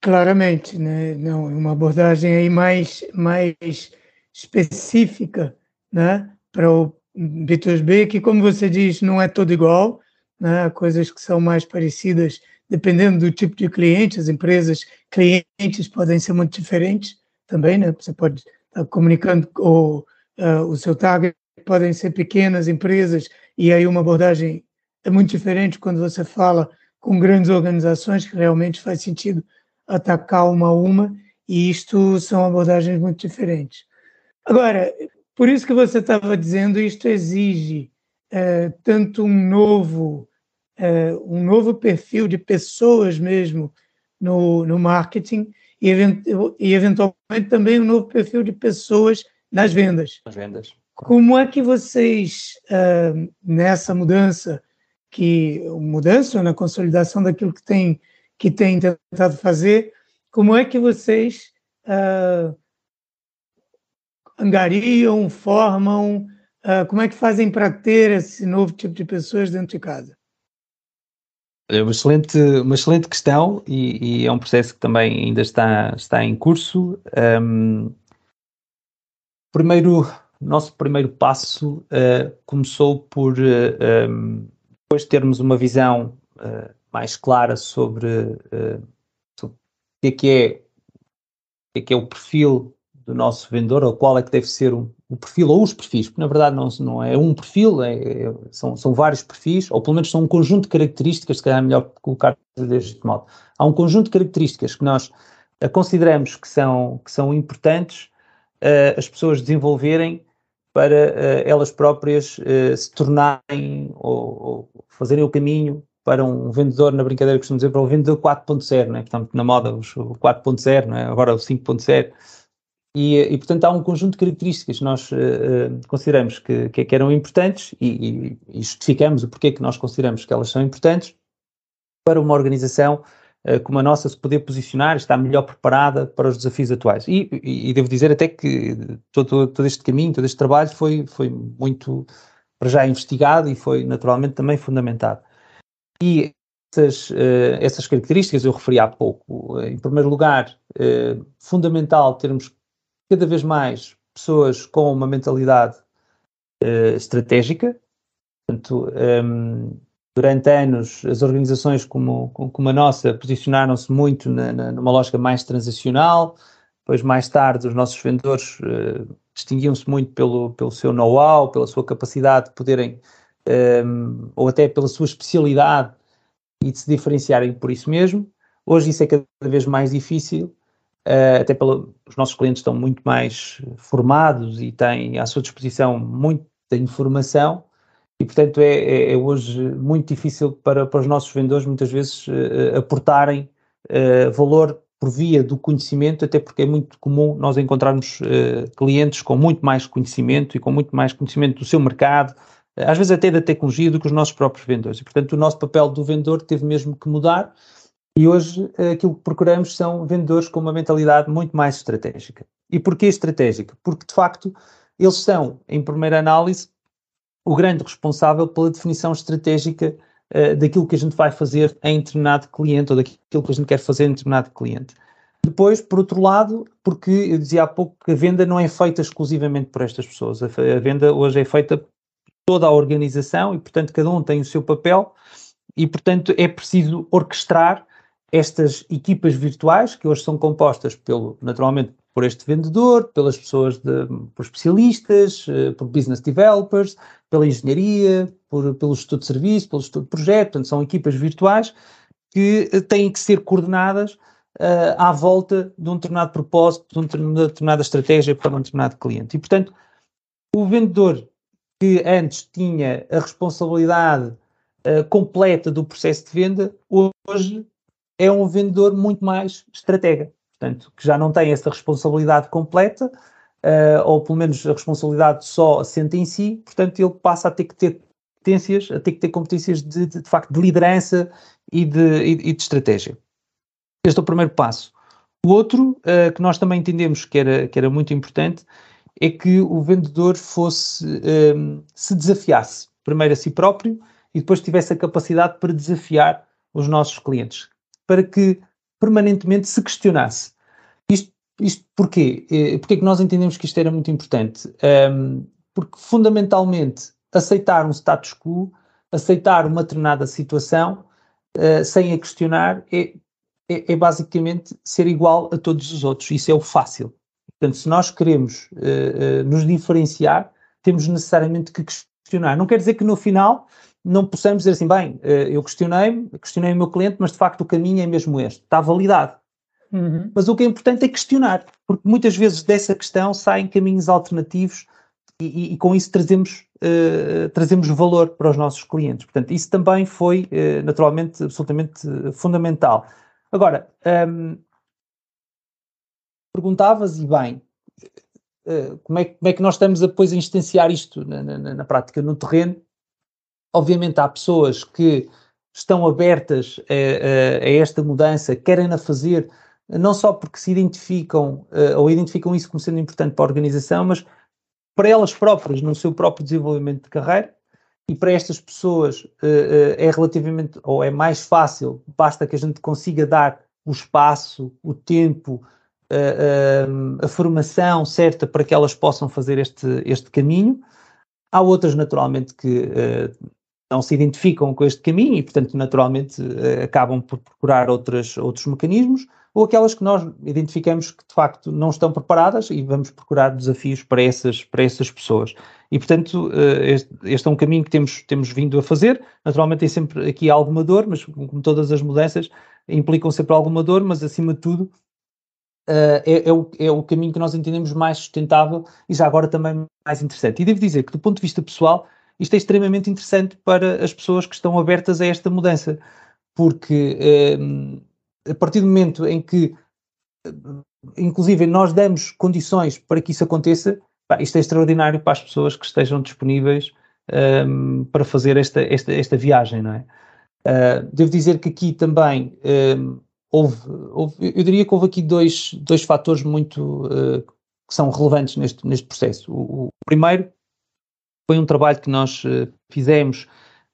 Claramente, né? não, uma abordagem aí mais, mais específica né? Para o B2B, que como você diz, não é todo igual, né? coisas que são mais parecidas, dependendo do tipo de cliente, as empresas clientes podem ser muito diferentes também, né? Você pode estar comunicando com uh, o seu target, podem ser pequenas empresas, e aí uma abordagem é muito diferente quando você fala com grandes organizações, que realmente faz sentido atacar uma a uma, e isto são abordagens muito diferentes. Agora, por isso que você estava dizendo, isto exige uh, tanto um novo, uh, um novo perfil de pessoas mesmo no, no marketing, e, e eventualmente também um novo perfil de pessoas nas vendas. Nas vendas. Como é que vocês, uh, nessa mudança, que mudança na consolidação daquilo que tem que tem tentado fazer, como é que vocês angariam, formam, uh, como é que fazem para ter esse novo tipo de pessoas dentro de casa? É uma excelente, uma excelente questão e, e, é um processo que também ainda está, está em curso. Um, primeiro, nosso primeiro passo uh, começou por uh, um, depois termos uma visão uh, mais clara sobre, sobre, o que é que é, o que é que é o perfil do nosso vendedor, ou qual é que deve ser o, o perfil, ou os perfis, porque na verdade não, não é um perfil, é, é, são, são vários perfis, ou pelo menos são um conjunto de características, se calhar é melhor colocar deste modo. Há um conjunto de características que nós uh, consideramos que são, que são importantes uh, as pessoas desenvolverem para uh, elas próprias se tornarem ou, ou, fazerem o caminho para um vendedor, na brincadeira costumo dizer, para um vendedor 4.0, né? portanto na moda o 4.0, né? agora o 5.0, e, e, portanto, há um conjunto de características que nós uh, consideramos que, que, eram importantes e, e, justificamos o porquê que nós consideramos que elas são importantes para uma organização uh, como a nossa se poder posicionar, estar melhor preparada para os desafios atuais. E, e devo dizer até que todo, todo, este caminho, todo este trabalho foi, foi muito, para já, investigado e foi naturalmente também fundamentado. E essas, essas características eu referi há pouco. Em primeiro lugar, fundamental termos cada vez mais pessoas com uma mentalidade uh, estratégica. Portanto, um, ehm, durante anos, as organizações como, como a nossa posicionaram-se muito na, na, numa lógica mais transacional. Depois, mais tarde, os nossos vendedores uh, distinguiam-se muito pelo, pelo seu know-how, pela sua capacidade de poderem, um, ehm, ou até pela sua especialidade e de se diferenciarem por isso mesmo. Hoje isso é cada vez mais difícil uh, até pelo, os nossos clientes estão muito mais formados e têm à sua disposição muita informação e, portanto, é, é, é hoje muito difícil para, para os nossos vendedores, muitas vezes, uh, aportarem uh, valor por via do conhecimento, até porque é muito comum nós encontrarmos clientes com muito mais conhecimento e com muito mais conhecimento do seu mercado, às vezes até da tecnologia, do que os nossos próprios vendedores. E, portanto, o nosso papel do vendedor teve mesmo que mudar e hoje eh, aquilo que procuramos são vendedores com uma mentalidade muito mais estratégica. E porquê estratégica? Porque, de facto, eles são, em primeira análise, o grande responsável pela definição estratégica uh, daquilo que a gente vai fazer em determinado cliente ou daquilo que a gente quer fazer em determinado cliente. Depois, por outro lado, porque eu dizia há pouco que a venda não é feita exclusivamente por estas pessoas. A, a venda hoje é feita por toda a organização e, portanto, cada um tem o seu papel e, portanto, é preciso orquestrar estas equipas virtuais, que hoje são compostas pelo, naturalmente, por este vendedor, pelas pessoas, de, por especialistas, eh, por business developers, pela engenharia, por, pelo estudo de serviço, pelo estudo de projeto, portanto, são equipas virtuais que eh, têm que ser coordenadas uh, à volta de um determinado propósito, de uma determinada estratégia para um determinado cliente. E, portanto, o vendedor que antes tinha a responsabilidade uh, completa do processo de venda, hoje é um vendedor muito mais estratega, portanto, que já não tem essa responsabilidade completa, uh, ou pelo menos a responsabilidade só assenta em si, portanto, ele passa a ter que ter competências, a ter que ter competências de, de, de facto de liderança e de, e, e, de estratégia. Este é o primeiro passo. O outro, uh, que nós também entendemos que era, que era muito importante, é que o vendedor fosse, um, ehm, se desafiasse, primeiro a si próprio, e depois tivesse a capacidade para desafiar os nossos clientes para que permanentemente se questionasse. Isto, isto porquê? Eh, porquê é que nós entendemos que isto era muito importante? Um, porque, fundamentalmente, aceitar um status quo, aceitar uma determinada situação, uh, sem a questionar, é, é, é, basicamente ser igual a todos os outros. Isso é o fácil. Portanto, se nós queremos uh, uh, nos diferenciar, temos necessariamente que questionar. Não quer dizer que no final não possamos dizer assim, bem, uh, eu questionei, questionei o meu cliente, mas de facto o caminho é mesmo este. Está validado. Uhum. Mas o que é importante é questionar, porque muitas vezes dessa questão saem caminhos alternativos e, e, e com isso trazemos, uh, trazemos valor para os nossos clientes. Portanto, isso também foi uh, naturalmente absolutamente fundamental. Agora, um, perguntavas, e bem, uh, como, é, como é que nós estamos a, depois a instanciar isto na, na, na prática, no terreno? Obviamente há pessoas que estão abertas a, a, a esta mudança, querem-na fazer não só porque se identificam uh, ou identificam isso como sendo importante para a organização, mas para elas próprias, no seu próprio desenvolvimento de carreira, e para estas pessoas uh, uh, é relativamente, ou é mais fácil, basta que a gente consiga dar o espaço, o tempo, a formação certa para que elas possam fazer este, este caminho. Há outras, naturalmente, que não se identificam com este caminho e, portanto, naturalmente, acabam por procurar outras, outros mecanismos ou aquelas que nós identificamos que de facto não estão preparadas e vamos procurar desafios para essas, para essas pessoas. E portanto, eh, este, este é um caminho que temos, temos vindo a fazer. Naturalmente tem sempre aqui alguma dor, mas como todas as mudanças, implicam sempre alguma dor, mas acima de tudo Uh, é, é, o, é, o, caminho que nós entendemos mais sustentável e já agora também mais interessante. E devo dizer que, do ponto de vista pessoal, isto é extremamente interessante para as pessoas que estão abertas a esta mudança, porque uh, a partir do momento em que, inclusive, nós damos condições para que isso aconteça, isto é extraordinário para as pessoas que estejam disponíveis um, para fazer esta, esta, esta viagem, não é? Uh, devo dizer que aqui também um, houve, houve, eu diria que houve aqui dois, dois fatores muito uh, que são relevantes neste, neste processo. O, o, primeiro foi um trabalho que nós uh, fizemos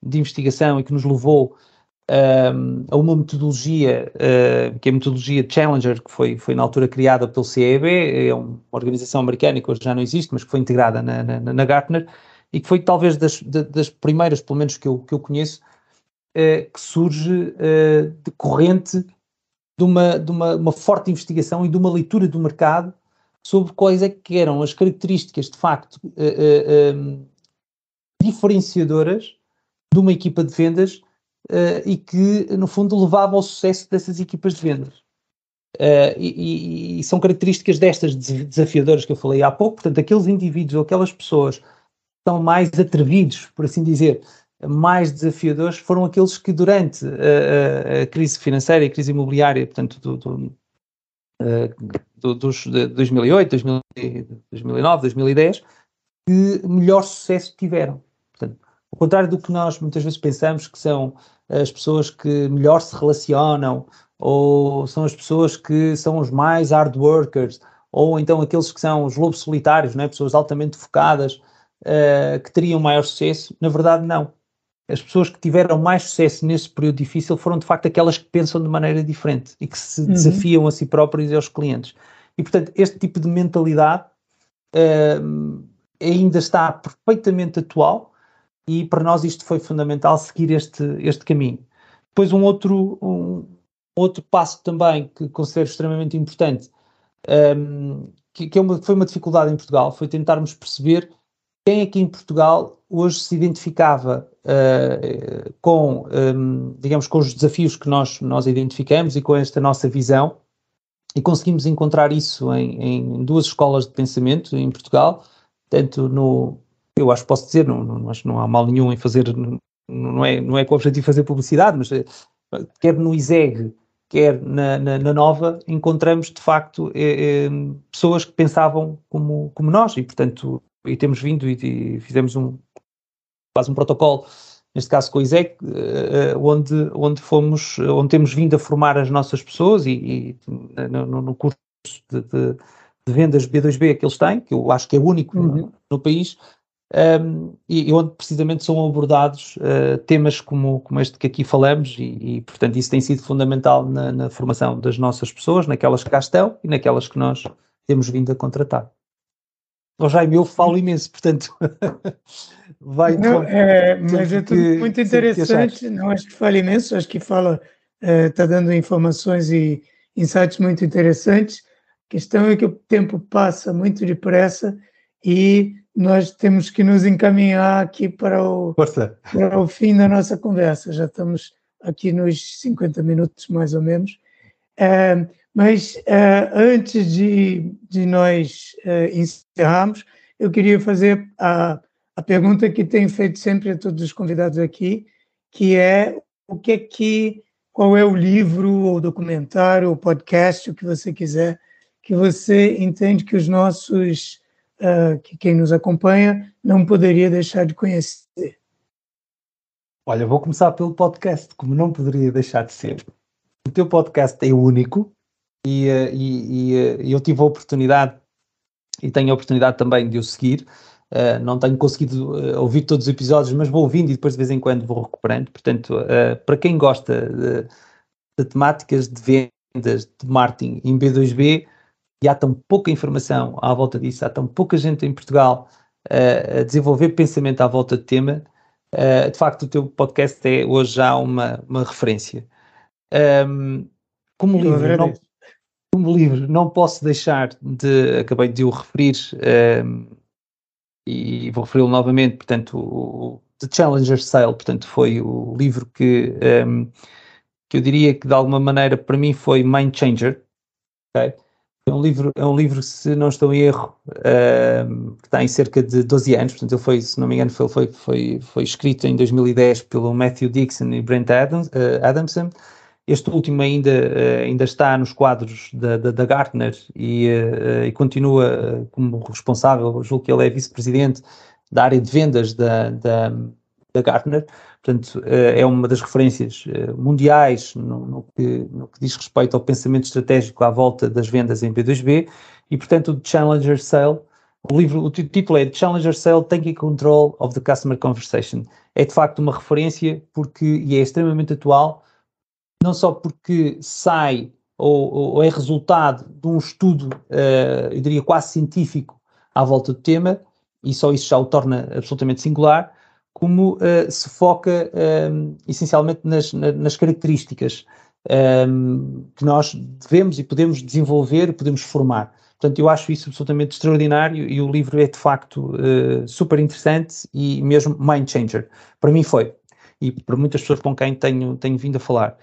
de investigação e que nos levou um, a uma metodologia, uh, que é a metodologia Challenger, que foi, foi na altura criada pelo CEB, é uma organização americana que hoje já não existe, mas que foi integrada na, na, na Gartner, e que foi talvez das, das primeiras, pelo menos que eu, que eu conheço, uh, que surge uh, decorrente de, uma, de uma, uma forte investigação e de uma leitura do mercado sobre quais é que eram as características de facto um, diferenciadoras de uma equipa de vendas uh, e que, no fundo, levava ao sucesso dessas equipas de vendas. Uh, e, e, são características destas desafiadoras que eu falei há pouco, portanto, aqueles indivíduos ou aquelas pessoas que são mais atrevidos, por assim dizer, mais desafiadores, foram aqueles que durante a, a crise financeira e a crise imobiliária, portanto, do, do, do, dos de 2008, 2009, 2010, que melhor sucesso tiveram. Ao contrário do que nós muitas vezes pensamos que são as pessoas que melhor se relacionam, ou são as pessoas que são os mais hard workers, ou então aqueles que são os lobos solitários, né? pessoas altamente focadas, uh, que teriam maior sucesso. Na verdade, não. As pessoas que tiveram mais sucesso nesse período difícil foram de facto aquelas que pensam de maneira diferente e que se uhum. desafiam a si próprios e aos clientes. E portanto, este tipo de mentalidade uh, ainda está perfeitamente atual e para nós isto foi fundamental seguir este, este caminho. Depois um outro, um, outro passo também que considero extremamente importante, um, que, que é uma, foi uma dificuldade em Portugal, foi tentarmos perceber quem aqui em Portugal hoje se identificava uh, com, um, digamos, com os desafios que nós, nós identificamos e com esta nossa visão, e conseguimos encontrar isso em, em duas escolas de pensamento em Portugal, tanto no, eu acho que posso dizer, não, não, acho não há mal nenhum em fazer, não é, não é com o objetivo de fazer publicidade, mas eh, quer no ISEG, quer na, na, na Nova, encontramos de facto é, é, pessoas que pensavam como, como nós e, portanto, e temos vindo e, e fizemos um, quase um protocolo, neste caso com o ISEG, onde, onde fomos, onde temos vindo a formar as nossas pessoas e, e no, no, curso de, de, de, vendas B2B que eles têm, que eu acho que é único uhum. no, no país, um, e, onde precisamente são abordados uh, temas como, como este que aqui falamos, e, e portanto isso tem sido fundamental na, na, formação das nossas pessoas, naquelas que cá estão e naquelas que nós temos vindo a contratar. O Jaime, eu falo imenso, portanto, *laughs* vai. Não, é, mas é tudo que, muito interessante. Não acho que fala imenso, acho que fala está dando informações e insights muito interessantes. A questão é que o tempo passa muito depressa e nós temos que nos encaminhar aqui para o, para o fim da nossa conversa. Já estamos aqui nos 50 minutos, mais ou menos. É, mas é, antes de, de nós é, encerrarmos, eu queria fazer a, a pergunta que tenho feito sempre a todos os convidados aqui, que é o que é que, qual é o livro, ou documentário, ou podcast, o que você quiser, que você entende que os nossos uh, que quem nos acompanha não poderia deixar de conhecer? Olha, vou começar pelo podcast, como não poderia deixar de ser. O teu podcast é único e, uh, e, e uh, eu tive a oportunidade e tenho a oportunidade também de o seguir. Uh, não tenho conseguido uh, ouvir todos os episódios, mas vou ouvindo e depois de vez em quando vou recuperando. Portanto, uh, para quem gosta de, de, temáticas de vendas, de marketing em B2B, e há tão pouca informação à volta disso, há tão pouca gente em Portugal uh, a desenvolver pensamento à volta do tema, uh, de facto o teu podcast é hoje já uma, uma referência. Um, como, livro, não, como livro, não posso deixar de, acabei de o referir, um, e vou referi-lo novamente, portanto, o, The Challenger Sale, portanto, foi o livro que, um, que eu diria que de alguma maneira para mim foi mind changer, okay? É um livro, é um livro se não estou em erro, uh, que tem cerca de 12 anos, portanto ele foi, se não me engano, foi, foi, foi, foi escrito em 2010 pelo Matthew Dixon e Brent Adams, uh, Adamson. Este último ainda, uh, ainda está nos quadros da, da, da Gartner e, e continua como responsável, julgo que ele é vice-presidente da área de vendas da, da, da Gartner. Portanto, eh, é uma das referências eh, mundiais no, no, que, no, que, diz respeito ao pensamento estratégico à volta das vendas em B2B e, portanto, o Challenger Sale, o livro, o título é Challenger Sale Taking Control of the Customer Conversation. É de facto uma referência porque, e é extremamente atual, não só porque sai ou, ou é resultado de um estudo, uh, eu diria quase científico, à volta do tema, e só isso já o torna absolutamente singular, como uh, se foca um, essencialmente nas, nas características um, que nós devemos e podemos desenvolver, podemos formar. Portanto, eu acho isso absolutamente extraordinário e o livro é de facto uh, super interessante e mesmo mind changer. Para mim foi, e para muitas pessoas com quem tenho, tenho vindo a falar.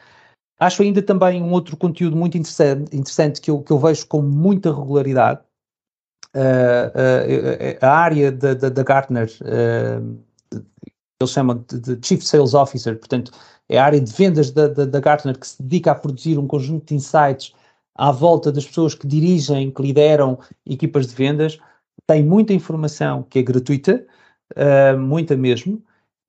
Acho ainda também um outro conteúdo muito interessante, interessante que, eu, que eu vejo com muita regularidade. Uh, uh, a área da, da, da Gartner eles chamam de, de, Chief Sales Officer, portanto, é a área de vendas da, da, da, Gartner que se dedica a produzir um conjunto de insights à volta das pessoas que dirigem, que lideram equipas de vendas, tem muita informação que é gratuita, uh, muita mesmo,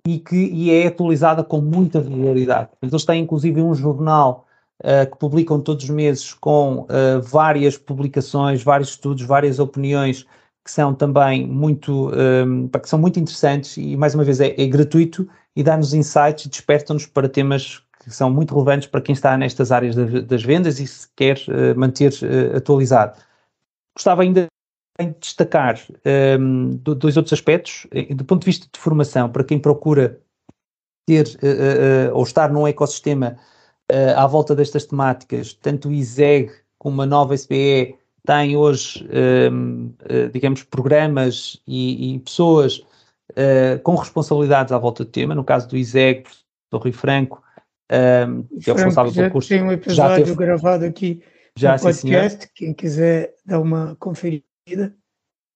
e que e é atualizada com muita regularidade. Eles têm inclusive um jornal uh, que publicam todos os meses com uh, várias publicações, vários estudos, várias opiniões que são também muito, um, que são muito interessantes e, mais uma vez, é, é gratuito e dá-nos insights e desperta-nos para temas que são muito relevantes para quem está nestas áreas das vendas e se quer uh, manter uh, atualizado. Gostava ainda de destacar um, dois outros aspectos, do ponto de vista de formação, para quem procura ter uh, ou estar num ecossistema à volta destas temáticas, tanto o ISEG como a nova SPE tem hoje, um, eh, digamos, programas e, e pessoas uh, com responsabilidades à volta do tema. No caso do ISEG, do Rui Franco, um, que é o responsável pelo curso. Tem um episódio teve, gravado aqui já, no podcast, quem quiser dar uma conferida.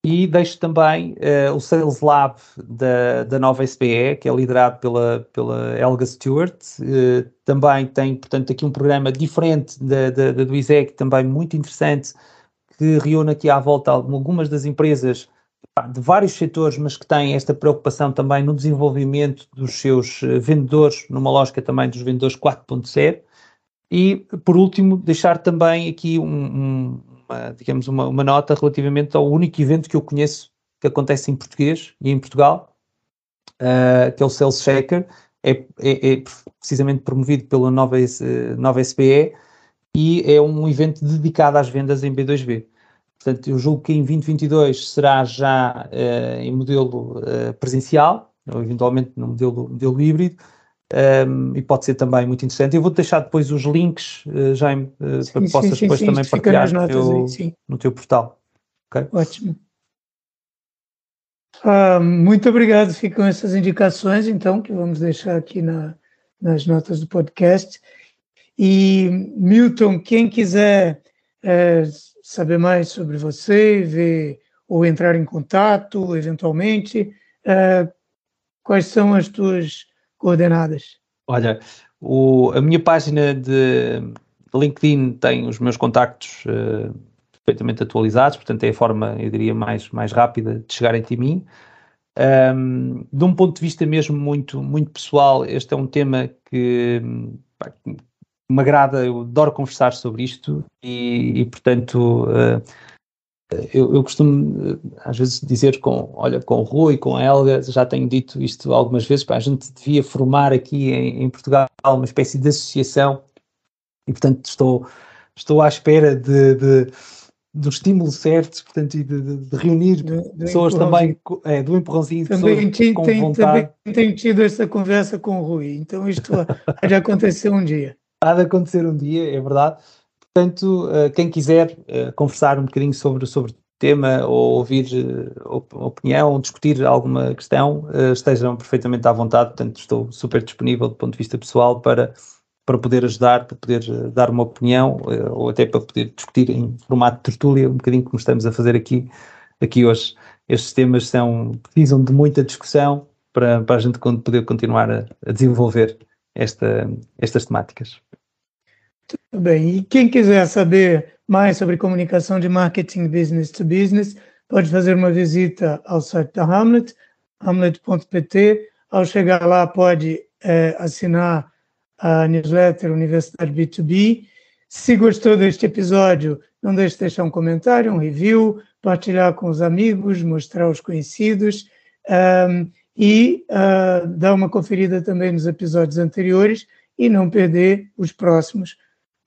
E deixo também uh, o Sales Lab da, da nova SPE, que é liderado pela, pela Helga Stewart. Uh, também tem, portanto, aqui um programa diferente da, da, da do ISEG, também muito interessante, que reúne aqui à volta algumas das empresas de vários setores, mas que têm esta preocupação também no desenvolvimento dos seus eh, vendedores, numa lógica também dos vendedores 4.0. E, por último, deixar também aqui um, um, uma, digamos, uma, uma, nota relativamente ao único evento que eu conheço que acontece em português e em Portugal, uh, que é o Sales Shaker, é, é, é, precisamente promovido pela nova, nova SPE, e é um evento dedicado às vendas em B2B. Portanto, eu julgo que em 2022 será já uh, em modelo uh, presencial, ou eventualmente no modelo, modelo híbrido, um, e pode ser também muito interessante. Eu vou deixar depois os links, uh, Jaime, uh, sim, para que possas sim, depois sim, também partilhar no teu, aí, no teu portal. Okay? Ótimo. Ah, muito obrigado. Ficam essas indicações, então, que vamos deixar aqui na, nas notas do podcast. E, Milton, quem quiser é, saber mais sobre você, ver ou entrar em contato, eventualmente, é, quais são as tuas coordenadas? Olha, o, a minha página de LinkedIn tem os meus contactos uh, perfeitamente atualizados, portanto é a forma, eu diria, mais, mais rápida de chegarem a mim. Um, de um ponto de vista mesmo muito, muito pessoal, este é um tema que, me agrada, eu adoro conversar sobre isto e, e portanto, uh, eu, eu, costumo às vezes dizer com, olha, com o Rui, com a Helga, já tenho dito isto algumas vezes, pá, a gente devia formar aqui em, em, Portugal uma espécie de associação e portanto estou, estou à espera de, de do estímulo certo, portanto, e de, de, de reunir do, do pessoas também, é, do empurrãozinho, também pessoas com tem, vontade. Também tenho tido essa conversa com o Rui, então isto *laughs* pode acontecer um dia. Há de acontecer um dia, é verdade. Portanto, uh, quem quiser uh, conversar um bocadinho sobre, sobre o tema ou ouvir uh, opinião, discutir alguma questão, estejam perfeitamente à vontade. Portanto, estou super disponível do ponto de vista pessoal para, para poder ajudar, para poder dar uma opinião ou até para poder discutir em formato de tertúlia, um bocadinho como estamos a fazer aqui, aqui hoje. Estes temas são, precisam de muita discussão para, para a gente poder continuar a, a desenvolver esta, estas temáticas. Tudo bem. E quem quiser saber mais sobre comunicação de marketing business to business, pode fazer uma visita ao site da Hamlet, hamlet.pt. Ao chegar lá, pode é, assinar a newsletter Universidade B2B. Se gostou deste episódio, não deixe de deixar um comentário, um review, partilhar com os amigos, mostrar aos conhecidos. Um, e uh, dar uma conferida também nos episódios anteriores e não perder os próximos,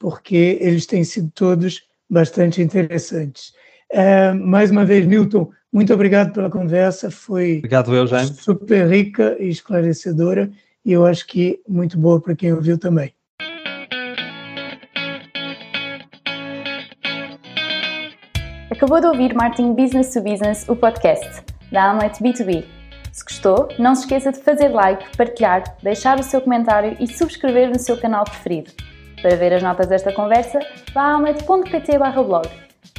porque eles têm sido todos bastante interessantes. Uh, mais uma vez, Milton, muito obrigado pela conversa, foi obrigado, eu, super rica e esclarecedora, e eu acho que muito boa para quem ouviu também. Acabou de ouvir Martin Business to Business, o podcast da Amlet B2B. Se gostou, não se esqueça de fazer like, partilhar, deixar o seu comentário e subscrever no seu canal preferido. Para ver as notas desta conversa, vá a amlet.pt blog.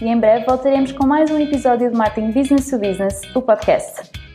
E em breve voltaremos com mais um episódio de Marketing Business to Business, o podcast.